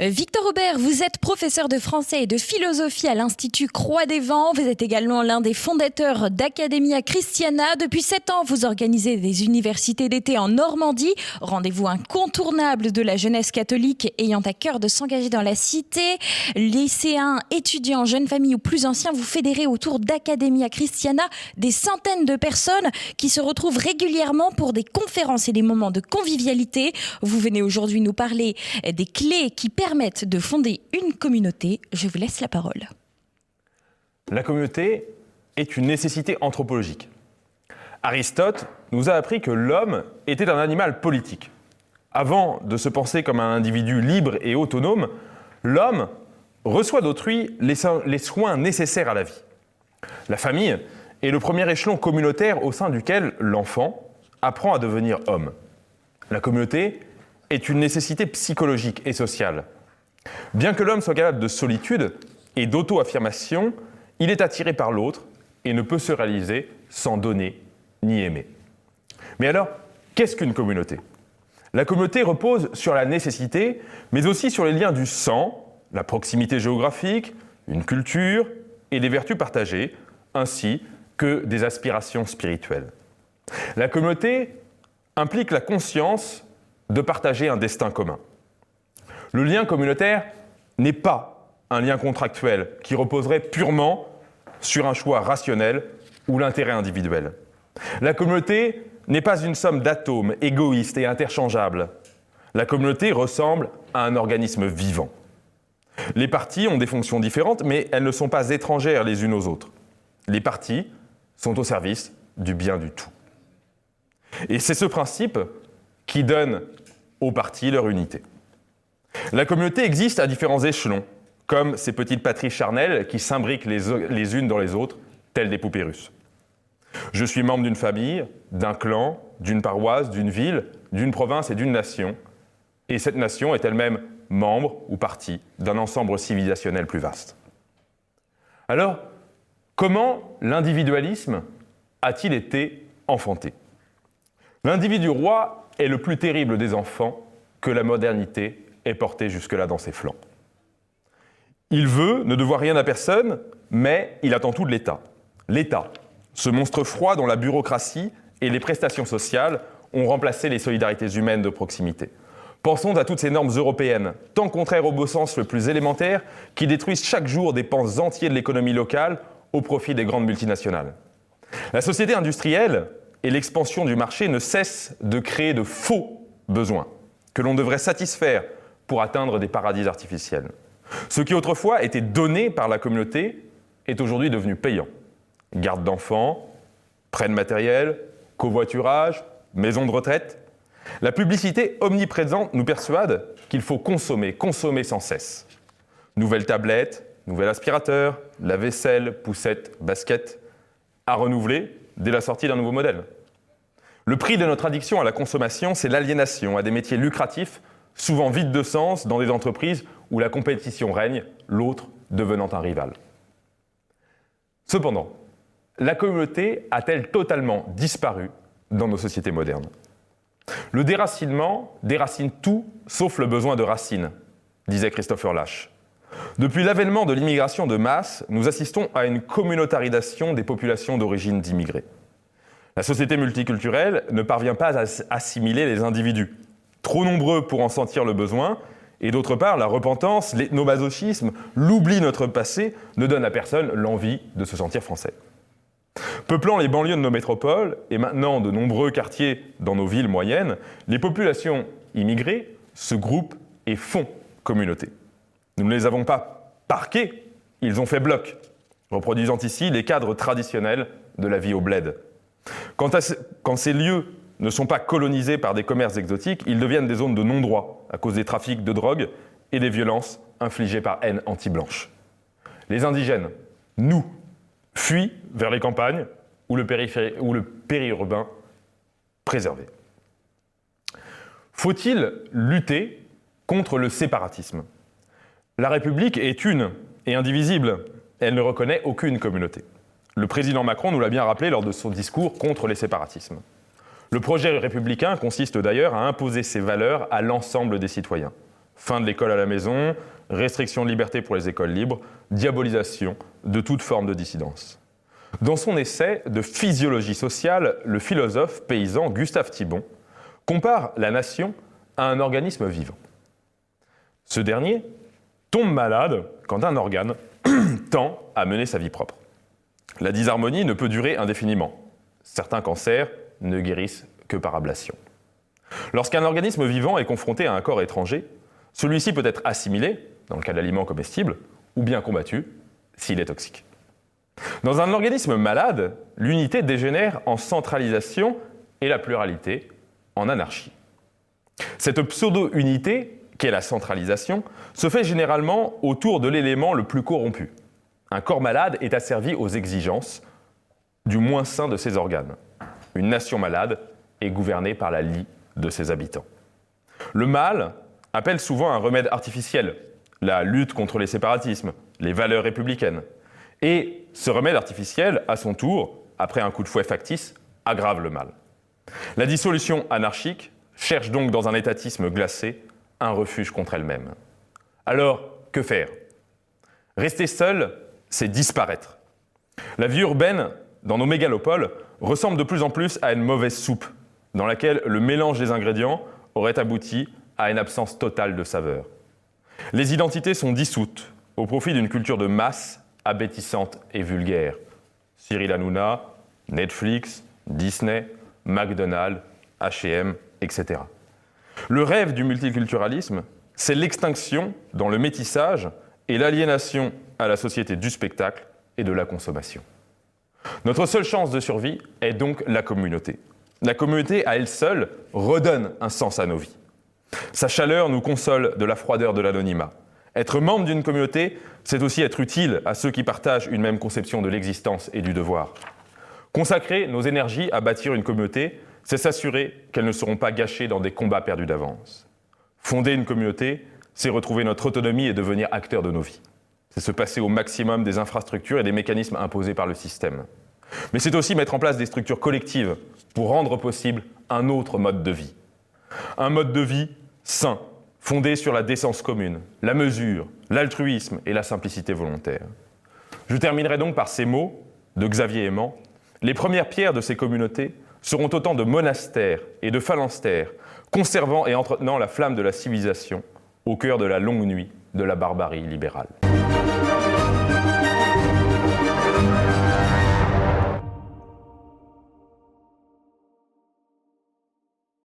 Euh, Victor Aubert, vous êtes professeur de français et de philosophie à l'Institut Croix des Vents. Vous êtes également l'un des fondateurs d'Academia Christiana. Depuis sept ans, vous organisez des universités d'été en Normandie. Rendez-vous incontournable de la jeunesse catholique ayant à cœur de s'engager dans la cité. Lycéens, étudiants, jeunes familles ou plus anciens, vous fédérez autour d'Academia Christiana des centaines de personnes qui se retrouvent régulièrement pour des conférences et des moments de convivialité. Vous venez aujourd'hui nous parler des clés qui permettent permettent de fonder une communauté. Je vous laisse la parole. La communauté est une nécessité anthropologique. Aristote nous a appris que l'homme était un animal politique. Avant de se penser comme un individu libre et autonome, l'homme reçoit d'autrui les soins nécessaires à la vie. La famille est le premier échelon communautaire au sein duquel l'enfant apprend à devenir homme. La communauté est une nécessité psychologique et sociale. Bien que l'homme soit capable de solitude et d'auto-affirmation, il est attiré par l'autre et ne peut se réaliser sans donner ni aimer. Mais alors, qu'est-ce qu'une communauté? La communauté repose sur la nécessité, mais aussi sur les liens du sang, la proximité géographique, une culture et des vertus partagées, ainsi que des aspirations spirituelles. La communauté implique la conscience de partager un destin commun. Le lien communautaire n'est pas un lien contractuel qui reposerait purement sur un choix rationnel ou l'intérêt individuel. La communauté n'est pas une somme d'atomes égoïstes et interchangeables. La communauté ressemble à un organisme vivant. Les parties ont des fonctions différentes, mais elles ne sont pas étrangères les unes aux autres. Les parties sont au service du bien du tout. Et c'est ce principe qui donne aux parties leur unité. La communauté existe à différents échelons, comme ces petites patries charnelles qui s'imbriquent les, unes dans les autres, telles des poupées russes. Je suis membre d'une famille, d'un clan, d'une paroisse, d'une ville, d'une province et d'une nation, et cette nation est elle-même membre ou partie d'un ensemble civilisationnel plus vaste. Alors, comment l'individualisme a-t-il été enfanté? L'individu roi est le plus terrible des enfants que la modernité est porté jusque-là dans ses flancs. Il veut ne devoir rien à personne, mais il attend tout de l'État. L'État, ce monstre froid dont la bureaucratie et les prestations sociales ont remplacé les solidarités humaines de proximité. Pensons à toutes ces normes européennes, tant contraires au beau sens le plus élémentaire, qui détruisent chaque jour des pans entiers de l'économie locale au profit des grandes multinationales. La société industrielle et l'expansion du marché ne cessent de créer de faux besoins que l'on devrait satisfaire pour atteindre des paradis artificiels. Ce qui autrefois était donné par la communauté est aujourd'hui devenu payant. Garde d'enfants, prêt de matériel, covoiturage, maison de retraite. La publicité omniprésente nous persuade qu'il faut consommer, consommer sans cesse. Nouvelles tablettes, nouvel aspirateur, la vaisselle, poussette, basket, à renouveler dès la sortie d'un nouveau modèle. Le prix de notre addiction à la consommation, c'est l'aliénation à des métiers lucratifs souvent vide de sens dans des entreprises où la compétition règne, l'autre devenant un rival. Cependant, la communauté a-t-elle totalement disparu dans nos sociétés modernes? Le déracinement déracine tout sauf le besoin de racines, disait Christopher Lash. Depuis l'avènement de l'immigration de masse, nous assistons à une communautarisation des populations d'origine d'immigrés. La société multiculturelle ne parvient pas à assimiler les individus, trop nombreux pour en sentir le besoin, et d'autre part, la repentance, l'ethnomasochisme, l'oubli de notre passé ne donne à personne l'envie de se sentir français. Peuplant les banlieues de nos métropoles, et maintenant de nombreux quartiers dans nos villes moyennes, les populations immigrées se groupent et font communauté. Nous ne les avons pas parqués, ils ont fait bloc, reproduisant ici les cadres traditionnels de la vie au bled. quand ces lieux ne sont pas colonisés par des commerces exotiques, ils deviennent des zones de non-droit à cause des trafics de drogue et des violences infligées par haine anti-blanche. Les indigènes, nous, fuient vers les campagnes ou le, ou le périurbain préservé. Faut-il lutter contre le séparatisme? La République est une et indivisible. Elle ne reconnaît aucune communauté. Le président Macron nous l'a bien rappelé lors de son discours contre les séparatismes. Le projet républicain consiste d'ailleurs à imposer ses valeurs à l'ensemble des citoyens. Fin de l'école à la maison, restriction de liberté pour les écoles libres, diabolisation de toute forme de dissidence. Dans son essai de physiologie sociale, le philosophe paysan Gustave Thibon compare la nation à un organisme vivant. Ce dernier tombe malade quand un organe tend à mener sa vie propre. La disharmonie ne peut durer indéfiniment. Certains cancers ne guérissent que par ablation. Lorsqu'un organisme vivant est confronté à un corps étranger, celui-ci peut être assimilé, dans le cas d'aliments comestibles, ou bien combattu, s'il est toxique. Dans un organisme malade, l'unité dégénère en centralisation et la pluralité en anarchie. Cette pseudo-unité, qu'est la centralisation, se fait généralement autour de l'élément le plus corrompu. Un corps malade est asservi aux exigences du moins sain de ses organes. Une nation malade est gouvernée par la lie de ses habitants. Le mal appelle souvent un remède artificiel, la lutte contre les séparatismes, les valeurs républicaines. Et ce remède artificiel, à son tour, après un coup de fouet factice, aggrave le mal. La dissolution anarchique cherche donc dans un étatisme glacé un refuge contre elle-même. Alors, que faire? Rester seul, c'est disparaître. La vie urbaine, dans nos mégalopoles, ressemble de plus en plus à une mauvaise soupe, dans laquelle le mélange des ingrédients aurait abouti à une absence totale de saveur. Les identités sont dissoutes au profit d'une culture de masse abétissante et vulgaire. Cyril Hanouna, Netflix, Disney, McDonald's, HM, etc. Le rêve du multiculturalisme, c'est l'extinction dans le métissage et l'aliénation à la société du spectacle et de la consommation. Notre seule chance de survie est donc la communauté. La communauté, à elle seule, redonne un sens à nos vies. Sa chaleur nous console de la froideur de l'anonymat. Être membre d'une communauté, c'est aussi être utile à ceux qui partagent une même conception de l'existence et du devoir. Consacrer nos énergies à bâtir une communauté, c'est s'assurer qu'elles ne seront pas gâchées dans des combats perdus d'avance. Fonder une communauté, c'est retrouver notre autonomie et devenir acteur de nos vies. C'est se passer au maximum des infrastructures et des mécanismes imposés par le système. Mais c'est aussi mettre en place des structures collectives pour rendre possible un autre mode de vie. Un mode de vie sain, fondé sur la décence commune, la mesure, l'altruisme et la simplicité volontaire. Je terminerai donc par ces mots de Xavier Aimant. Les premières pierres de ces communautés seront autant de monastères et de phalanstères, conservant et entretenant la flamme de la civilisation au cœur de la longue nuit de la barbarie libérale.